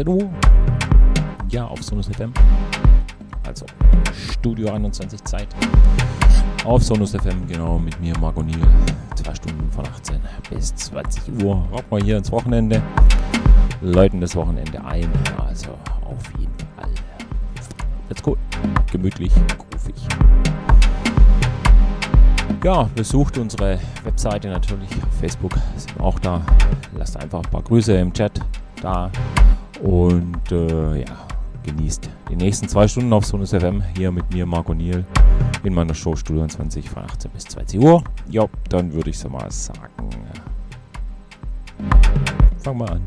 Freitagabend, 18 Uhr. Ja, auf Sonus FM. Also Studio 21 Zeit. Auf Sonus FM, genau, mit mir, Marco Niel. Zwei Stunden von 18 bis 20 Uhr. Rocken wir hier ins Wochenende. Läuten das Wochenende ein. Also auf jeden Fall. Let's go. Gemütlich, groovig. Ja, besucht unsere Webseite natürlich. Facebook sind auch da. Lasst einfach ein paar Grüße im Chat da. Und äh, ja, genießt die nächsten zwei Stunden auf Sonus FM hier mit mir, Marco Niel, in meiner Show Studio 20 von 18 bis 20 Uhr. Ja, dann würde ich so mal sagen. Fang mal an.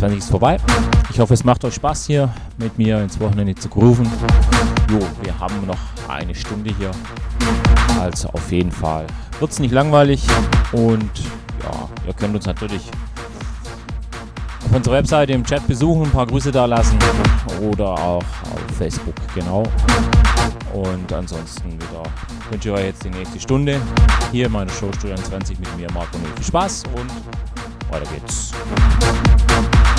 2020 ist vorbei. Ich hoffe, es macht euch Spaß hier mit mir ins Wochenende zu grooven. Jo, wir haben noch eine Stunde hier. Also auf jeden Fall wird es nicht langweilig. Und ja, ihr könnt uns natürlich auf unserer Webseite im Chat besuchen, ein paar Grüße da lassen oder auch auf Facebook, genau. Und ansonsten wieder wünsche ich euch jetzt die nächste Stunde hier in meiner Show Studio 20 mit mir, Marco Viel Spaß und weiter geht's.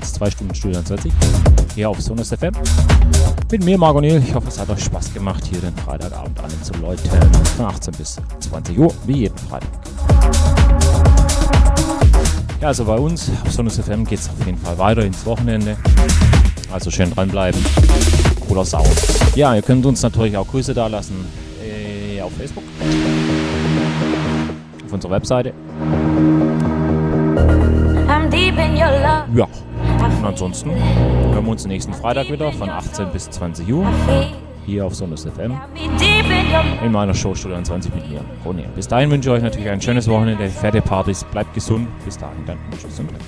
zwei Stunden Studio 20 hier auf Sonus FM. Mit mir, Niel. Ich hoffe, es hat euch Spaß gemacht, hier den Freitagabend an zu läuten. Von 18 bis 20 Uhr, wie jeden Freitag. Ja, also bei uns auf Sonus FM geht es auf jeden Fall weiter ins Wochenende. Also schön dranbleiben. Cooler Sound. Ja, ihr könnt uns natürlich auch Grüße da lassen äh, auf Facebook. Auf unserer Webseite. Ja, und ansonsten hören wir uns nächsten Freitag wieder von 18 bis 20 Uhr hier auf Sonus FM in meiner Showstudio 20 mit mir, Ronja. Bis dahin wünsche ich euch natürlich ein schönes Wochenende, fette Partys, bleibt gesund. Bis dahin dann tschüss und Dreck.